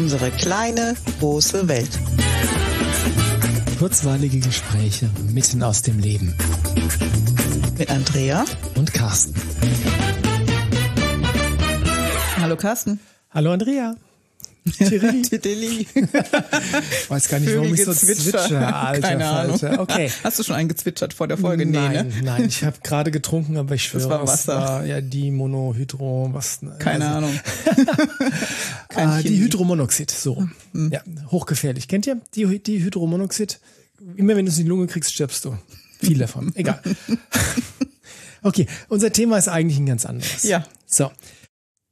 Unsere kleine, große Welt. Kurzweilige Gespräche mitten aus dem Leben. Mit Andrea und Carsten. Hallo Carsten. Hallo Andrea. Ich weiß gar nicht, warum ich so zwitscher. Alter, Keine Ahnung. Alter. Okay. Hast du schon eingezwitschert vor der Folge? nein, nee, ne? nein, ich habe gerade getrunken, aber ich schwöre, Das war es Wasser. war ja die Monohydro, was? Keine also, Ahnung. Ah, die. Hydromonoxid, so. Ja, hochgefährlich. Kennt ihr die, die Hydromonoxid? Immer wenn du es in die Lunge kriegst, stirbst du. Viel davon. Egal. Okay, unser Thema ist eigentlich ein ganz anderes. Ja. So.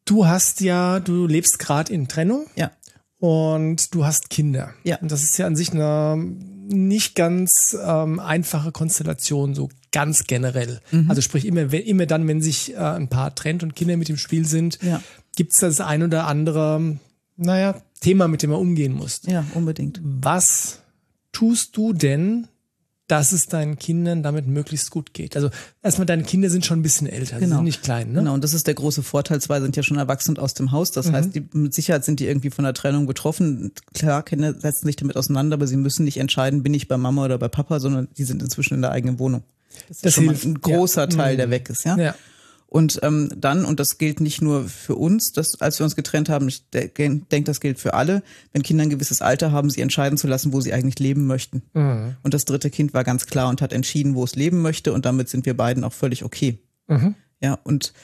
Du hast ja, du lebst gerade in Trennung Ja. und du hast Kinder. Ja. Und das ist ja an sich eine nicht ganz ähm, einfache Konstellation, so ganz generell. Mhm. Also sprich, immer, immer dann, wenn sich äh, ein Paar trennt und Kinder mit im Spiel sind, Ja. gibt es das ein oder andere, naja, Thema, mit dem man umgehen muss. Ja, unbedingt. Was tust du denn, dass es deinen Kindern damit möglichst gut geht? Also erstmal, deine Kinder sind schon ein bisschen älter, sie Genau. sind nicht klein, ne? Genau, und das ist der große Vorteil. Zwei sind ja schon erwachsen und aus dem Haus. Mhm. Das heißt, die, mit Sicherheit sind die irgendwie von der Trennung betroffen. Klar, Kinder setzen sich damit auseinander, aber sie müssen nicht entscheiden, bin ich bei Mama oder bei Papa, sondern die sind inzwischen in der eigenen Wohnung. Das ist Das schon hilft, mal ein großer ja. Teil, der Mhm. weg ist, ja. Ja. Und ähm, dann, und das gilt nicht nur für uns, dass, als wir uns getrennt haben, ich de- denke, das gilt für alle, wenn Kinder ein gewisses Alter haben, sie entscheiden zu lassen, wo sie eigentlich leben möchten. Mhm. Und das dritte Kind war ganz klar und hat entschieden, wo es leben möchte und damit sind wir beiden auch völlig okay. Mhm. Ja, und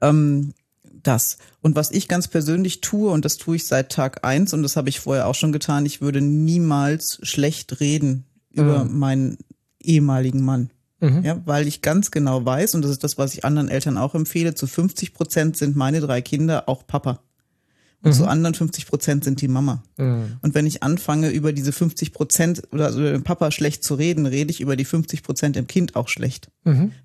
ähm, das. Und was ich ganz persönlich tue, und das tue ich seit Tag eins und das habe ich vorher auch schon getan, ich würde niemals schlecht reden über meinen ehemaligen Mann. Ja, weil ich ganz genau weiß, und das ist das, was ich anderen Eltern auch empfehle, zu 50 Prozent sind meine drei Kinder auch Papa. Und zu anderen 50 Prozent sind die Mama. Und wenn ich anfange, über diese 50 Prozent oder über den Papa schlecht zu reden, rede ich über die 50 Prozent im Kind auch schlecht.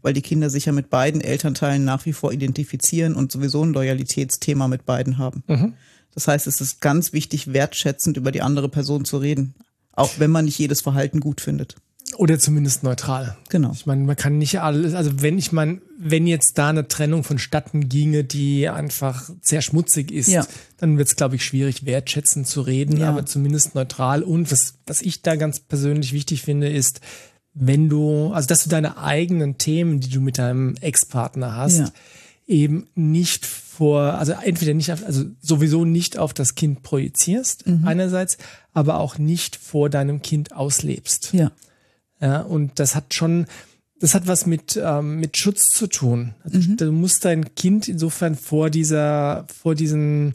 Weil die Kinder sich ja mit beiden Elternteilen nach wie vor identifizieren und sowieso ein Loyalitätsthema mit beiden haben. Das heißt, es ist ganz wichtig, wertschätzend über die andere Person zu reden. Auch wenn man nicht jedes Verhalten gut findet. Oder zumindest neutral. Genau. Ich meine, man kann nicht alles, also wenn ich meine, wenn jetzt da eine Trennung vonstatten ginge, die einfach sehr schmutzig ist, Ja. dann wird es, glaube ich, schwierig, wertschätzend zu reden, Ja. aber zumindest neutral. Und was, was ich da ganz persönlich wichtig finde, ist, wenn du, also dass du deine eigenen Themen, die du mit deinem Ex-Partner hast, Ja. eben nicht vor, also entweder nicht, auf, also sowieso nicht auf das Kind projizierst, Mhm. einerseits, aber auch nicht vor deinem Kind auslebst. Ja. Ja, und das hat schon, das hat was mit, ähm, mit Schutz zu tun. Also Mhm. Du musst dein Kind insofern vor dieser, vor diesen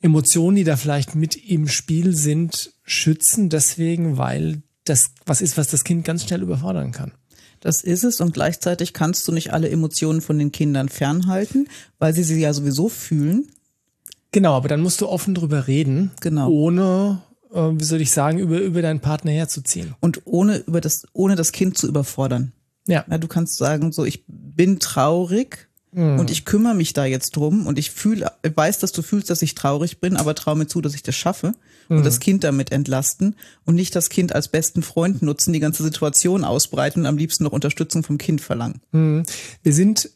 Emotionen, die da vielleicht mit im Spiel sind, schützen, deswegen, weil das was ist, was das Kind ganz schnell überfordern kann. Das ist es und gleichzeitig kannst du nicht alle Emotionen von den Kindern fernhalten, weil sie sie ja sowieso fühlen. Genau, aber dann musst du offen drüber reden, Genau. ohne, wie soll ich sagen, über, über deinen Partner herzuziehen. Und ohne über das, ohne das Kind zu überfordern. Ja. Ja, du kannst sagen, so, ich bin traurig Mhm. und ich kümmere mich da jetzt drum und ich fühle, weiß, dass du fühlst, dass ich traurig bin, aber trau mir zu, dass ich das schaffe Mhm. und das Kind damit entlasten und nicht das Kind als besten Freund nutzen, die ganze Situation ausbreiten und am liebsten noch Unterstützung vom Kind verlangen. Wir sind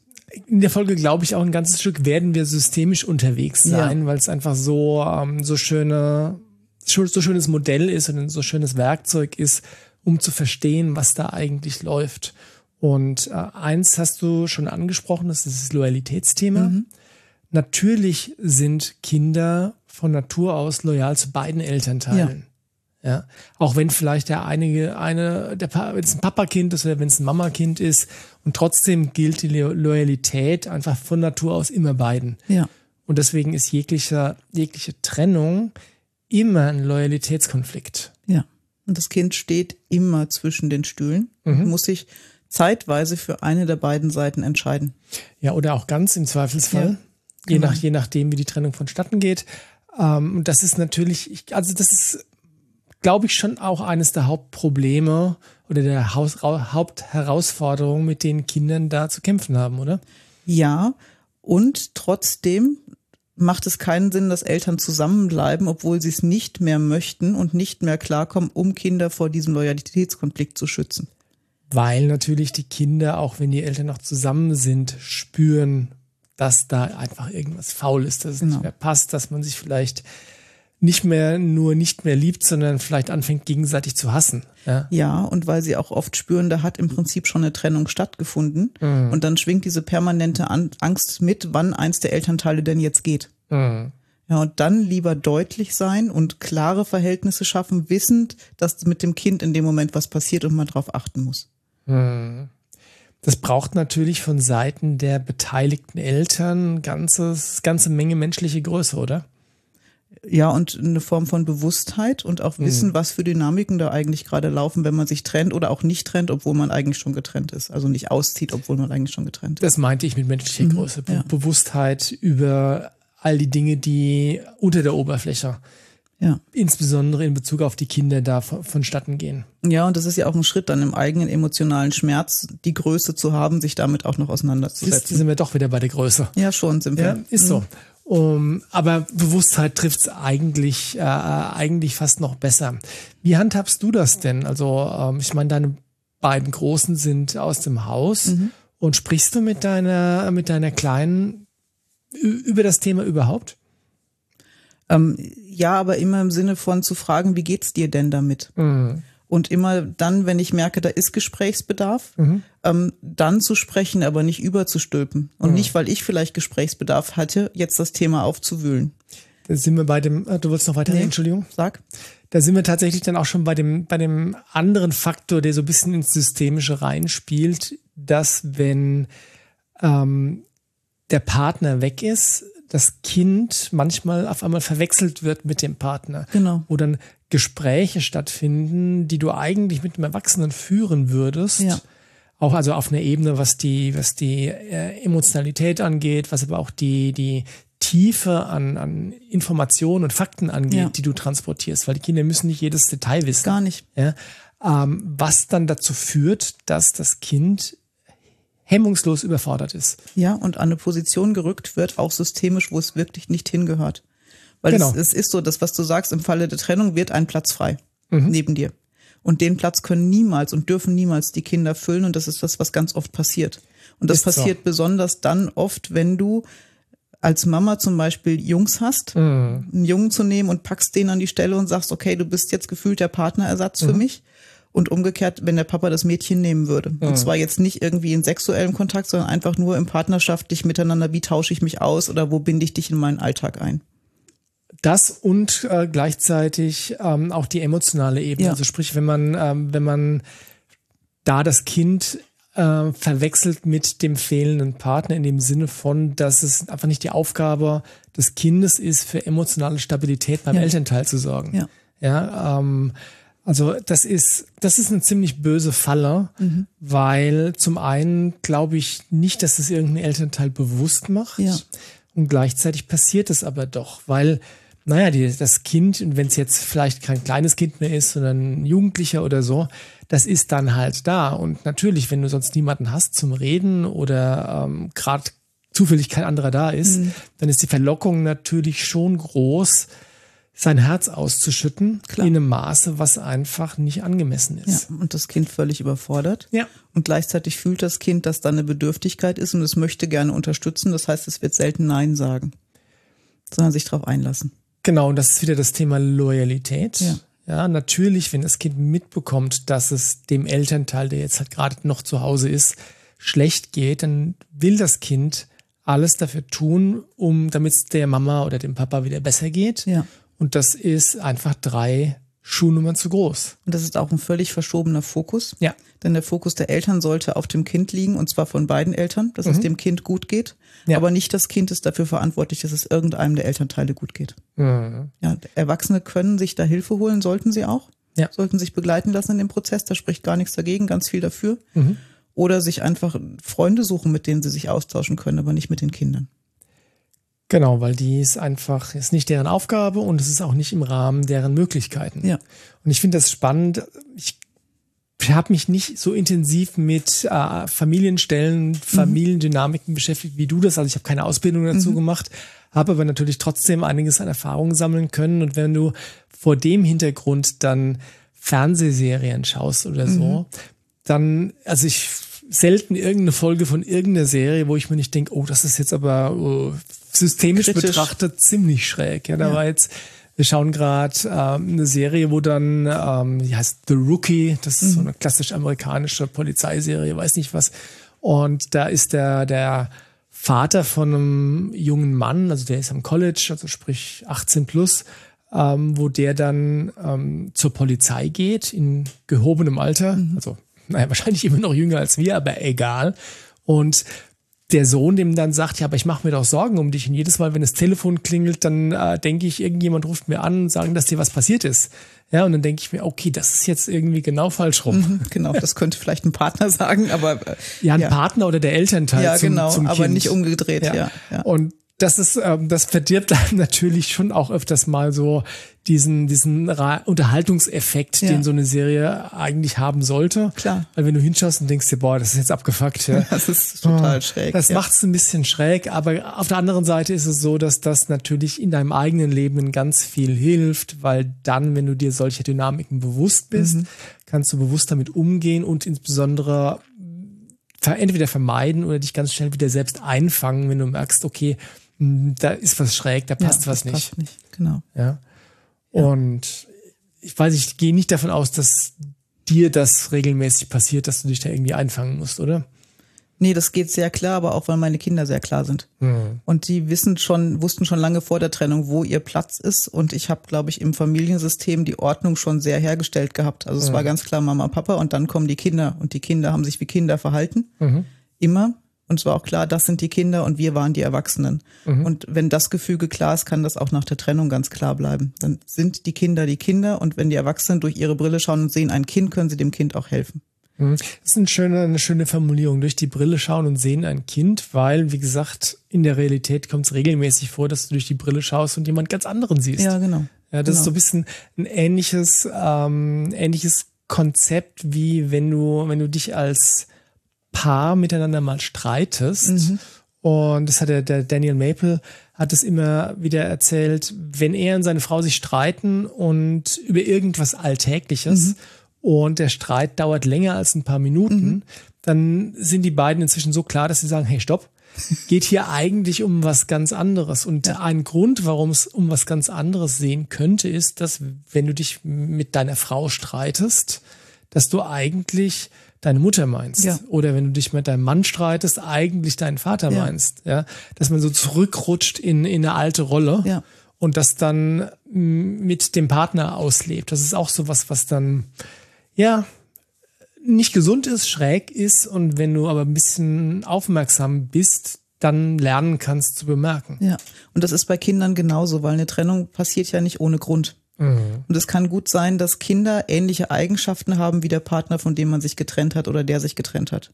in der Folge, glaube ich, auch ein ganzes Stück werden wir systemisch unterwegs sein, weil es einfach so, ähm, so schöne, so schönes Modell ist und ein so schönes Werkzeug ist, um zu verstehen, was da eigentlich läuft. Und äh, eins hast du schon angesprochen, das ist das Loyalitätsthema. Natürlich sind Kinder von Natur aus loyal zu beiden Elternteilen. Ja, auch wenn vielleicht der einige, eine, der, wenn es ein Papakind ist oder wenn es ein Mamakind ist und trotzdem gilt die Lo- Loyalität einfach von Natur aus immer beiden. Ja. Und deswegen ist jeglicher, jegliche Trennung immer ein Loyalitätskonflikt. Ja. Und das Kind steht immer zwischen den Stühlen und muss sich zeitweise für eine der beiden Seiten entscheiden. Ja, oder auch ganz im Zweifelsfall. Ja, je, genau. nach, je nachdem, wie die Trennung vonstatten geht. Ähm, und das ist natürlich, ich, also das ist, glaube ich, schon auch eines der Hauptprobleme oder der Haus, Ra- Hauptherausforderungen, mit denen Kindern da zu kämpfen haben, oder? Ja, und trotzdem macht es keinen Sinn, dass Eltern zusammenbleiben, obwohl sie es nicht mehr möchten und nicht mehr klarkommen, um Kinder vor diesem Loyalitätskonflikt zu schützen. Weil natürlich die Kinder, auch wenn die Eltern noch zusammen sind, spüren, dass da einfach irgendwas faul ist, dass es Genau. nicht mehr passt, dass man sich vielleicht nicht mehr nur nicht mehr liebt, sondern vielleicht anfängt gegenseitig zu hassen. Ja, ja und weil sie auch oft spüren, da hat im Prinzip schon eine Trennung stattgefunden. Mhm. Und dann schwingt diese permanente Angst mit, wann eins der Elternteile denn jetzt geht. Mhm. Ja, und dann lieber deutlich sein und klare Verhältnisse schaffen, wissend, dass mit dem Kind in dem Moment was passiert und man darauf achten muss. Mhm. Das braucht natürlich von Seiten der beteiligten Eltern ganzes, ganze Menge menschliche Größe, oder? Ja, und eine Form von Bewusstheit und auch wissen, mhm. was für Dynamiken da eigentlich gerade laufen, wenn man sich trennt oder auch nicht trennt, obwohl man eigentlich schon getrennt ist. Also nicht auszieht, obwohl man eigentlich schon getrennt ist. Das meinte ich mit menschlicher mhm, Größe. Ja. Bewusstheit über all die Dinge, die unter der Oberfläche ja. insbesondere in Bezug auf die Kinder da vonstatten gehen. Ja, und das ist ja auch ein Schritt, dann im eigenen emotionalen Schmerz die Größe zu haben, sich damit auch noch auseinanderzusetzen. Jetzt sind wir doch wieder bei der Größe. Ja, schon sind wir. Ja, ist so. Um, aber Bewusstheit trifft es eigentlich, äh, eigentlich fast noch besser. Wie handhabst du das denn? Also, ähm, ich meine, deine beiden Großen sind aus dem Haus mhm. und sprichst du mit deiner, mit deiner Kleinen über das Thema überhaupt? Ähm, ja, aber immer im Sinne von zu fragen, wie geht's dir denn damit? Mhm. Und immer dann, wenn ich merke, da ist Gesprächsbedarf, mhm. ähm, dann zu sprechen, aber nicht überzustülpen. Und mhm. nicht, weil ich vielleicht Gesprächsbedarf hatte, jetzt das Thema aufzuwühlen. Da sind wir bei dem, äh, du wolltest noch weiter, nee, Entschuldigung. Sag. Da sind wir tatsächlich dann auch schon bei dem, bei dem anderen Faktor, der so ein bisschen ins Systemische reinspielt, dass wenn ähm, der Partner weg ist, das Kind manchmal auf einmal verwechselt wird mit dem Partner. Genau. Wo dann Gespräche stattfinden, die du eigentlich mit einem Erwachsenen führen würdest. Ja. Auch also auf einer Ebene, was die, was die äh, Emotionalität angeht, was aber auch die, die Tiefe an, an Informationen und Fakten angeht, ja. die du transportierst, weil die Kinder müssen nicht jedes Detail wissen. Gar nicht. Ja? Ähm, was dann dazu führt, dass das Kind hemmungslos überfordert ist. Ja, und an eine Position gerückt wird, auch systemisch, wo es wirklich nicht hingehört. Weil genau. es, es, ist so, das, was du sagst, im Falle der Trennung wird ein Platz frei mhm. neben dir. Und den Platz können niemals und dürfen niemals die Kinder füllen. Und das ist das, was ganz oft passiert. Und das ist passiert so. besonders dann oft, wenn du als Mama zum Beispiel Jungs hast, mhm. einen Jungen zu nehmen und packst den an die Stelle und sagst, okay, du bist jetzt gefühlt der Partnerersatz mhm. für mich. Und umgekehrt, wenn der Papa das Mädchen nehmen würde. Mhm. Und zwar jetzt nicht irgendwie in sexuellem Kontakt, sondern einfach nur im partnerschaftlich miteinander, wie tausche ich mich aus oder wo binde ich dich in meinen Alltag ein. Das und äh, gleichzeitig ähm, auch die emotionale Ebene. Ja. Also sprich, wenn man, ähm, wenn man da das Kind äh, verwechselt mit dem fehlenden Partner in dem Sinne von, dass es einfach nicht die Aufgabe des Kindes ist, für emotionale Stabilität beim ja. Elternteil zu sorgen. Ja. Ja, ähm, also das ist, das ist eine ziemlich böse Falle, mhm. weil zum einen glaube ich nicht, dass es irgendein Elternteil bewusst macht. Ja. Und gleichzeitig passiert es aber doch, weil naja, die, das Kind, und wenn es jetzt vielleicht kein kleines Kind mehr ist, sondern ein Jugendlicher oder so, das ist dann halt da. Und natürlich, wenn du sonst niemanden hast zum Reden oder ähm, gerade zufällig kein anderer da ist, mhm. dann ist die Verlockung natürlich schon groß, sein Herz auszuschütten Klar. in einem Maße, was einfach nicht angemessen ist. Ja, und das Kind völlig überfordert. Ja. Und gleichzeitig fühlt das Kind, dass da eine Bedürftigkeit ist und es möchte gerne unterstützen. Das heißt, es wird selten Nein sagen, sondern sich darauf einlassen. Genau, und das ist wieder das Thema Loyalität. Ja. ja, natürlich, wenn das Kind mitbekommt, dass es dem Elternteil, der jetzt halt gerade noch zu Hause ist, schlecht geht, dann will das Kind alles dafür tun, um damit es der Mama oder dem Papa wieder besser geht. Ja. Und das ist einfach drei Schuhnummern zu groß. Und das ist auch ein völlig verschobener Fokus. Ja. Denn der Fokus der Eltern sollte auf dem Kind liegen, und zwar von beiden Eltern, dass mhm. es dem Kind gut geht. Ja. Aber nicht das Kind ist dafür verantwortlich, dass es irgendeinem der Elternteile gut geht. Mhm. Ja, Erwachsene können sich da Hilfe holen, sollten sie auch. Ja. Sollten sich begleiten lassen in dem Prozess, da spricht gar nichts dagegen, ganz viel dafür. Mhm. Oder sich einfach Freunde suchen, mit denen sie sich austauschen können, aber nicht mit den Kindern. Genau, weil die ist einfach, ist nicht deren Aufgabe und es ist auch nicht im Rahmen deren Möglichkeiten. Ja. Und ich finde das spannend. Ich habe mich nicht so intensiv mit äh, Familienstellen, mhm. Familiendynamiken mhm. beschäftigt wie du das. Also ich habe keine Ausbildung dazu mhm. gemacht, habe aber natürlich trotzdem einiges an Erfahrungen sammeln können. Und wenn du vor dem Hintergrund dann Fernsehserien schaust oder so, mhm. dann, also ich selten irgendeine Folge von irgendeiner Serie, wo ich mir nicht denke, oh, das ist jetzt aber oh, systemisch Kritisch. betrachtet ziemlich schräg. Ja, da ja. war jetzt Wir schauen gerade ähm, eine Serie, wo dann, ähm, die heißt The Rookie, das ist mhm. so eine klassisch amerikanische Polizeiserie, weiß nicht was. Und da ist der, der Vater von einem jungen Mann, also der ist am College, also sprich 18 plus, ähm, wo der dann ähm, zur Polizei geht in gehobenem Alter, mhm. also naja, wahrscheinlich immer noch jünger als wir, aber egal. Und der Sohn dem dann sagt, ja, aber ich mache mir doch Sorgen um dich. Und jedes Mal, wenn das Telefon klingelt, dann äh, denke ich, irgendjemand ruft mir an und sagen, dass dir was passiert ist. Ja, und dann denke ich mir, okay, das ist jetzt irgendwie genau falsch rum. Mhm, genau, das könnte vielleicht ein Partner sagen, aber äh, ja, ein ja. Partner oder der Elternteil. Ja, zum, genau, zum aber nicht umgedreht. Ja. ja. ja. Und das ist, ähm, das verdirbt dann natürlich schon auch öfters mal so diesen, diesen Unterhaltungseffekt, ja. den so eine Serie eigentlich haben sollte. Klar. Weil wenn du hinschaust und denkst dir, boah, das ist jetzt abgefuckt. Ja. Das ist total oh, schräg. Das ja. macht es ein bisschen schräg, aber auf der anderen Seite ist es so, dass das natürlich in deinem eigenen Leben ganz viel hilft, weil dann, wenn du dir solche Dynamiken bewusst bist, mhm. kannst du bewusst damit umgehen und insbesondere entweder vermeiden oder dich ganz schnell wieder selbst einfangen, wenn du merkst, okay, da ist was schräg, da passt ja, was nicht. Passt nicht. Genau. Ja. Und ich weiß, ich gehe nicht davon aus, dass dir das regelmäßig passiert, dass du dich da irgendwie einfangen musst, oder? Nee, das geht sehr klar, aber auch weil meine Kinder sehr klar sind. Mhm. Und die wissen schon, wussten schon lange vor der Trennung, wo ihr Platz ist. Und ich habe, glaube ich, im Familiensystem die Ordnung schon sehr hergestellt gehabt. Also es mhm. war ganz klar Mama, Papa und dann kommen die Kinder. Und die Kinder haben sich wie Kinder verhalten. Mhm. Immer. Und es war auch klar, das sind die Kinder und wir waren die Erwachsenen. Mhm. Und wenn das Gefüge klar ist, kann das auch nach der Trennung ganz klar bleiben. Dann sind die Kinder die Kinder und wenn die Erwachsenen durch ihre Brille schauen und sehen ein Kind, können sie dem Kind auch helfen. Mhm. Das ist eine schöne, eine schöne Formulierung. Durch die Brille schauen und sehen ein Kind, weil, wie gesagt, in der Realität kommt es regelmäßig vor, dass du durch die Brille schaust und jemand ganz anderen siehst. Ja, genau. Ja, das genau. ist so ein bisschen ein ähnliches, ähm, ähnliches Konzept, wie wenn du, wenn du dich als Paar miteinander mal streitest. Mhm. Und das hat der, der Daniel Maple hat es immer wieder erzählt, wenn er und seine Frau sich streiten und über irgendwas Alltägliches mhm. und der Streit dauert länger als ein paar Minuten, mhm. dann sind die beiden inzwischen so klar, dass sie sagen, hey, stopp, geht hier eigentlich um was ganz anderes. Und ja. ein Grund, warum es um was ganz anderes sehen könnte, ist, dass wenn du dich mit deiner Frau streitest, dass du eigentlich deine Mutter meinst. Ja. Oder wenn du dich mit deinem Mann streitest, eigentlich deinen Vater ja. meinst. Ja, dass man so zurückrutscht in, in eine alte Rolle. Ja. Und das dann mit dem Partner auslebt. Das ist auch so was, was dann, ja, nicht gesund ist, schräg ist und wenn du aber ein bisschen aufmerksam bist, dann lernen kannst zu bemerken. Ja, und das ist bei Kindern genauso, weil eine Trennung passiert ja nicht ohne Grund. Mhm. Und es kann gut sein, dass Kinder ähnliche Eigenschaften haben wie der Partner, von dem man sich getrennt hat oder der sich getrennt hat.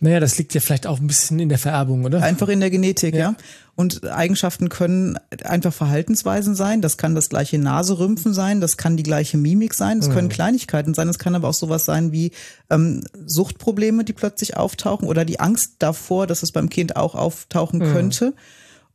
Naja, das liegt ja vielleicht auch ein bisschen in der Vererbung, oder? Einfach in der Genetik, ja. ja. Und Eigenschaften können einfach Verhaltensweisen sein. Das kann das gleiche Naserümpfen sein, das kann die gleiche Mimik sein, das mhm. können Kleinigkeiten sein. Es kann aber auch sowas sein wie ähm, Suchtprobleme, die plötzlich auftauchen oder die Angst davor, dass es beim Kind auch auftauchen mhm. könnte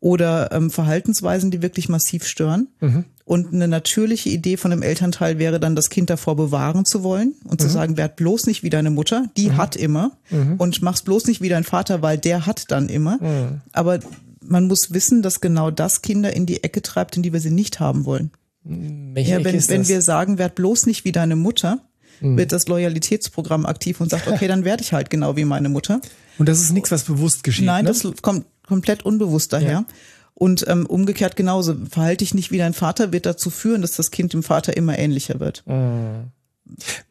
oder ähm, Verhaltensweisen, die wirklich massiv stören. Mhm. Und eine natürliche Idee von einem Elternteil wäre dann, das Kind davor bewahren zu wollen und mhm. zu sagen, werd bloß nicht wie deine Mutter, die mhm. hat immer mhm. und mach's bloß nicht wie dein Vater, weil der hat dann immer. Mhm. Aber man muss wissen, dass genau das Kinder in die Ecke treibt, in die wir sie nicht haben wollen. Welche ja, wenn, wenn wir sagen, werd bloß nicht wie deine Mutter, mhm. wird das Loyalitätsprogramm aktiv und sagt, okay, dann werde ich halt genau wie meine Mutter. Und das ist nichts, was bewusst geschieht. Nein, ne? das kommt komplett unbewusst daher. Ja. Und ähm, umgekehrt genauso. Verhalte dich nicht wie dein Vater wird dazu führen, dass das Kind dem Vater immer ähnlicher wird. Mhm.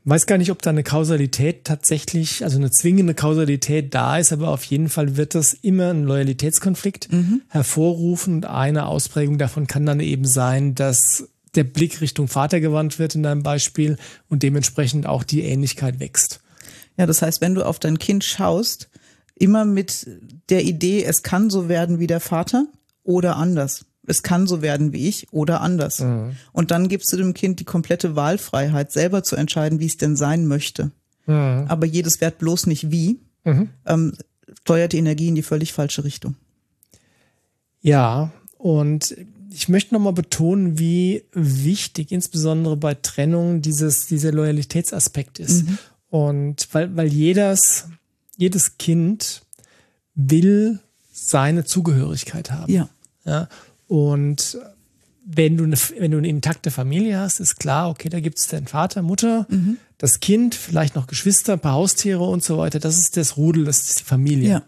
Weiß gar nicht, ob da eine Kausalität tatsächlich, also eine zwingende Kausalität da ist, aber auf jeden Fall wird das immer einen Loyalitätskonflikt mhm. hervorrufen und eine Ausprägung davon kann dann eben sein, dass der Blick Richtung Vater gewandt wird in deinem Beispiel und dementsprechend auch die Ähnlichkeit wächst. Ja, das heißt, wenn du auf dein Kind schaust, immer mit der Idee, es kann so werden wie der Vater oder anders. Es kann so werden wie ich oder anders. Mhm. Und dann gibst du dem Kind die komplette Wahlfreiheit, selber zu entscheiden, wie es denn sein möchte. Mhm. Aber jedes Wert bloß nicht wie, mhm. ähm, steuert die Energie in die völlig falsche Richtung. Ja, und ich möchte nochmal betonen, wie wichtig insbesondere bei Trennung dieses, dieser Loyalitätsaspekt ist. Mhm. Und weil, weil jedes, jedes Kind will seine Zugehörigkeit haben. Ja. Ja. Und wenn du, eine, wenn du eine intakte Familie hast, ist klar, okay, da gibt es den Vater, Mutter, mhm. das Kind, vielleicht noch Geschwister, ein paar Haustiere und so weiter. Das ist das Rudel, das ist die Familie. Ja.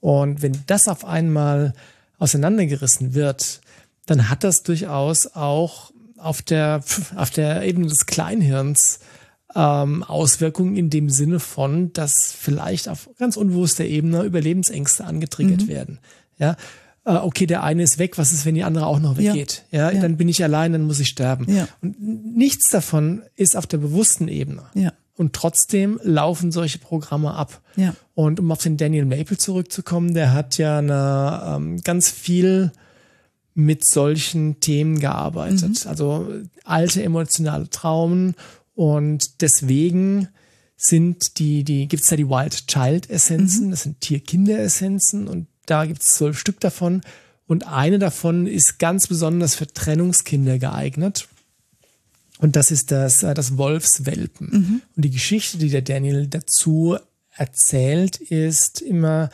Und wenn das auf einmal auseinandergerissen wird, dann hat das durchaus auch auf der, auf der Ebene des Kleinhirns ähm, Auswirkungen in dem Sinne von, dass vielleicht auf ganz unbewusster Ebene Überlebensängste angetriggert mhm. werden. Ja, okay, der eine ist weg, was ist, wenn die andere auch noch weggeht? Ja, ja, dann bin ich allein, dann muss ich sterben. Ja. Und nichts davon ist auf der bewussten Ebene. Ja. Und trotzdem laufen solche Programme ab. Ja. Und um auf den Daniel Maple zurückzukommen, der hat ja eine, ähm, ganz viel mit solchen Themen gearbeitet. Mhm. Also alte emotionale Traumen und deswegen sind die, die, gibt's da die Wild Child Essenzen, mhm. das sind Tier-Kinder-Essenzen und da gibt's zwölf Stück davon. Und eine davon ist ganz besonders für Trennungskinder geeignet. Und das ist das, äh, das Wolfswelpen. Mhm. Und die Geschichte, die der Daniel dazu erzählt, ist immer,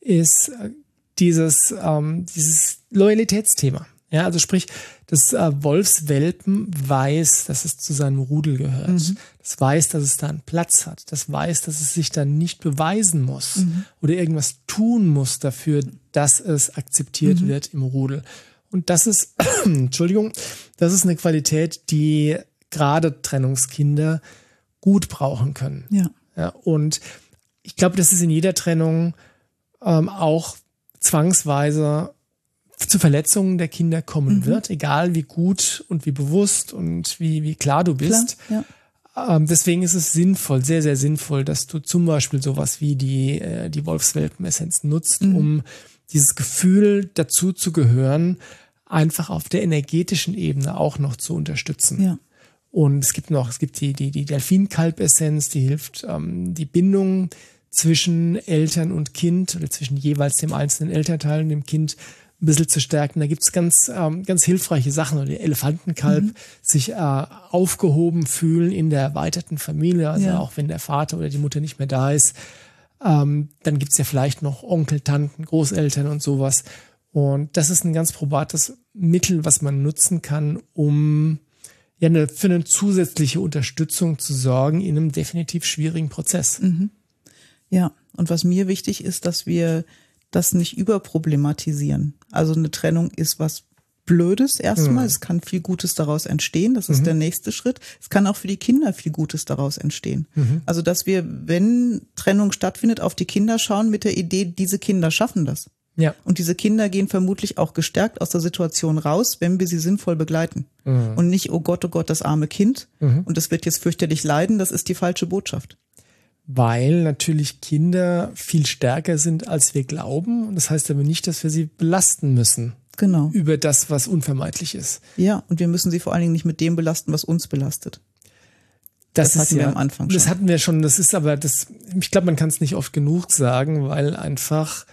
ist äh, dieses, ähm, dieses Loyalitätsthema. Ja, also sprich, das äh, Wolfswelpen weiß, dass es zu seinem Rudel gehört. Mhm. Das weiß, dass es da einen Platz hat. Das weiß, dass es sich dann nicht beweisen muss mhm. oder irgendwas tun muss dafür, dass es akzeptiert mhm. wird im Rudel. Und das ist, Entschuldigung, das ist eine Qualität, die gerade Trennungskinder gut brauchen können. Ja. ja und ich glaube, das ist in jeder Trennung ähm, auch zwangsweise zu Verletzungen der Kinder kommen mhm. wird, egal wie gut und wie bewusst und wie, wie klar du bist. Klar, ja. ähm, deswegen ist es sinnvoll, sehr, sehr sinnvoll, dass du zum Beispiel sowas wie die, äh, die Wolfswelpen-Essenz nutzt, mhm. um dieses Gefühl dazu zu gehören, einfach auf der energetischen Ebene auch noch zu unterstützen. Ja. Und es gibt noch, es gibt die, die, die Delfinkalb-Essenz, die hilft, ähm, die Bindung zwischen Eltern und Kind oder zwischen jeweils dem einzelnen Elternteil und dem Kind ein bisschen zu stärken. Da gibt's ganz, ähm, ganz hilfreiche Sachen. Oder die Elefantenkalb mhm. sich äh, aufgehoben fühlen in der erweiterten Familie, also ja. auch wenn der Vater oder die Mutter nicht mehr da ist. Ähm, dann gibt's ja vielleicht noch Onkel, Tanten, Großeltern und sowas. Und das ist ein ganz probates Mittel, was man nutzen kann, um ja eine, für eine zusätzliche Unterstützung zu sorgen in einem definitiv schwierigen Prozess. Mhm. Ja, und was mir wichtig ist, dass wir das nicht überproblematisieren. Also eine Trennung ist was Blödes erstmal. Mhm. Es kann viel Gutes daraus entstehen. Das ist mhm. der nächste Schritt. Es kann auch für die Kinder viel Gutes daraus entstehen. Mhm. Also, dass wir, wenn Trennung stattfindet, auf die Kinder schauen mit der Idee, diese Kinder schaffen das. Ja. Und diese Kinder gehen vermutlich auch gestärkt aus der Situation raus, wenn wir sie sinnvoll begleiten. Mhm. Und nicht, oh Gott, oh Gott, das arme Kind. Mhm. Und das wird jetzt fürchterlich leiden. Das ist die falsche Botschaft weil natürlich Kinder viel stärker sind, als wir glauben. Und das heißt aber nicht, dass wir sie belasten müssen. Genau. Über das, was unvermeidlich ist. Ja, und wir müssen sie vor allen Dingen nicht mit dem belasten, was uns belastet. Das, das hatten ja, wir am Anfang schon. Das hatten wir schon. Das ist aber das, ich glaube, man kann es nicht oft genug sagen, weil einfach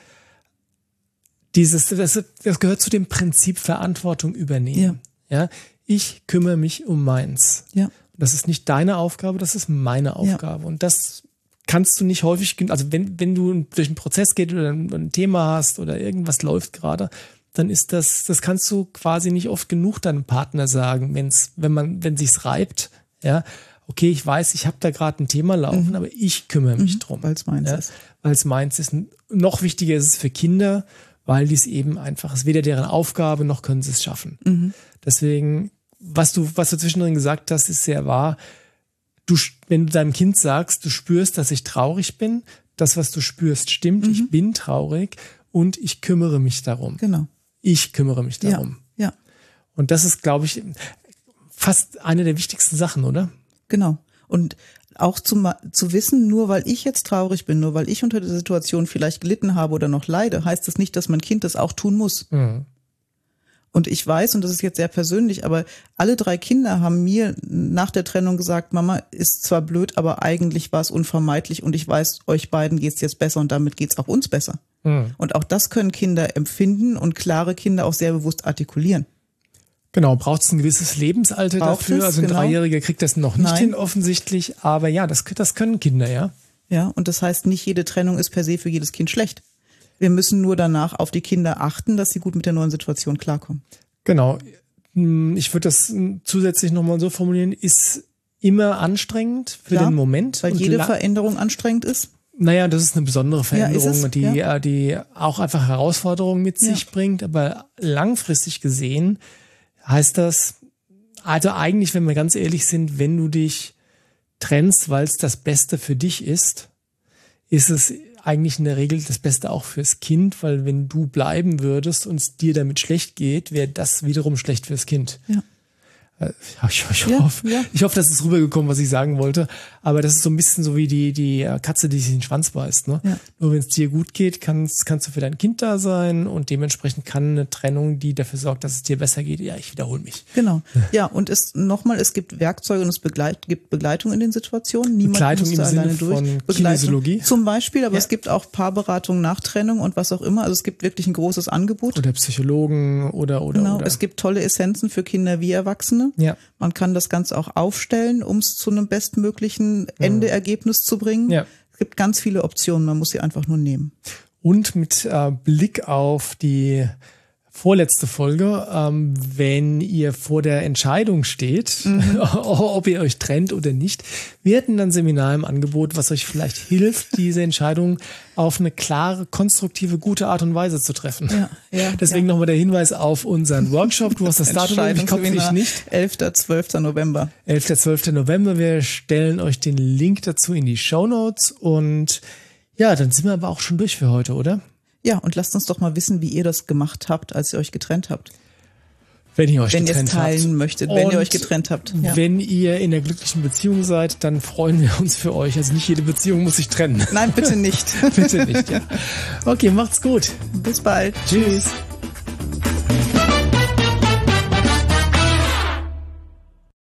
dieses, das, das gehört zu dem Prinzip Verantwortung übernehmen. Ja. ja. Ich kümmere mich um meins. Ja. Das ist nicht deine Aufgabe, das ist meine Aufgabe. Ja. Und das kannst du nicht häufig, also wenn, wenn du durch einen Prozess geht oder ein, Thema hast oder irgendwas läuft gerade, dann ist das, das kannst du quasi nicht oft genug deinem Partner sagen, wenn's, wenn man, wenn sich's reibt, ja, okay, ich weiß, ich habe da gerade ein Thema laufen, mhm. aber ich kümmere mich mhm, drum. Weil es meins ja, ist. Weil es meins ist. Noch wichtiger ist es für Kinder, weil dies eben einfach ist weder deren Aufgabe, noch können sie es schaffen. Mhm. Deswegen, was du, was du zwischendrin gesagt hast, ist sehr wahr du, wenn du deinem Kind sagst, du spürst, dass ich traurig bin, das, was du spürst, stimmt, mhm. ich bin traurig und ich kümmere mich darum. Genau. Ich kümmere mich darum. Ja. ja. Und das ist, glaube ich, fast eine der wichtigsten Sachen, oder? Genau. Und auch zu, zu wissen, nur weil ich jetzt traurig bin, nur weil ich unter der Situation vielleicht gelitten habe oder noch leide, heißt das nicht, dass mein Kind das auch tun muss. Mhm. Und ich weiß, und das ist jetzt sehr persönlich, aber alle drei Kinder haben mir nach der Trennung gesagt, Mama ist zwar blöd, aber eigentlich war es unvermeidlich und ich weiß, euch beiden geht's jetzt besser und damit geht's auch uns besser. Mhm. Und auch das können Kinder empfinden und klare Kinder auch sehr bewusst artikulieren. Genau, braucht es ein gewisses Lebensalter braucht dafür. Es, also ein genau. Dreijähriger kriegt das noch nicht Nein. hin offensichtlich, aber ja, das, das können Kinder, ja. Ja, und das heißt, nicht jede Trennung ist per se für jedes Kind schlecht. Wir müssen nur danach auf die Kinder achten, dass sie gut mit der neuen Situation klarkommen. Genau. hm, ich würde das zusätzlich nochmal so formulieren, ist immer anstrengend für Klar, den Moment. Weil jede Veränderung anstrengend ist. Naja, das ist eine besondere Veränderung, ja, die, ja. Äh, die auch einfach Herausforderungen mit sich bringt. Aber langfristig gesehen heißt das, also eigentlich, wenn wir ganz ehrlich sind, wenn du dich trennst, weil es das Beste für dich ist, ist es eigentlich in der Regel das Beste auch fürs Kind, weil wenn du bleiben würdest und es dir damit schlecht geht, wäre das wiederum schlecht fürs Kind. Ja. Äh, ich, ich, ja, hoffe, ja. ich hoffe, das ist rübergekommen, was ich sagen wollte. Aber das ist so ein bisschen so wie die, die Katze, die sich den Schwanz beißt. Ne? Ja. Nur wenn es dir gut geht, kannst, kannst du für dein Kind da sein und dementsprechend kann eine Trennung, die dafür sorgt, dass es dir besser geht, ja, ich wiederhole mich. Genau. Ja, und es nochmal, es gibt Werkzeuge und es begleit, gibt Begleitung in den Situationen. Niemand Begleitung muss im Sinne alleine durch. von Kinesiologie. Zum Beispiel, aber es gibt auch Paarberatung nach Trennung und was auch immer. Also es gibt wirklich ein großes Angebot. Oder Psychologen oder oder. Genau, oder. es gibt tolle Essenzen für Kinder wie Erwachsene. Ja. Man kann das Ganze auch aufstellen, um es zu einem bestmöglichen Endeergebnis zu bringen. Ja. Es gibt ganz viele Optionen, man muss sie einfach nur nehmen. Und mit äh, Blick auf die vorletzte Folge, ähm, wenn ihr vor der Entscheidung steht, mhm. ob ihr euch trennt oder nicht. Wir hätten dann Seminar im Angebot, was euch vielleicht hilft, diese Entscheidung auf eine klare, konstruktive, gute Art und Weise zu treffen. Ja, ja, Deswegen ja. nochmal der Hinweis auf unseren Workshop. Du hast das Datum im Kopf, ich nicht. 11. 12. November. 11. 12. November. Wir stellen euch den Link dazu in die Show Notes und ja, dann sind wir aber auch schon durch für heute, oder? Ja, und lasst uns doch mal wissen, wie ihr das gemacht habt, als ihr euch getrennt habt. Wenn ihr euch wenn getrennt habt. Wenn ihr es teilen möchtet, wenn ihr euch getrennt habt. Ja. Wenn ihr in der glücklichen Beziehung seid, dann freuen wir uns für euch. Also nicht jede Beziehung muss sich trennen. Nein, bitte nicht. bitte nicht, ja. Okay, macht's gut. Bis bald. Tschüss.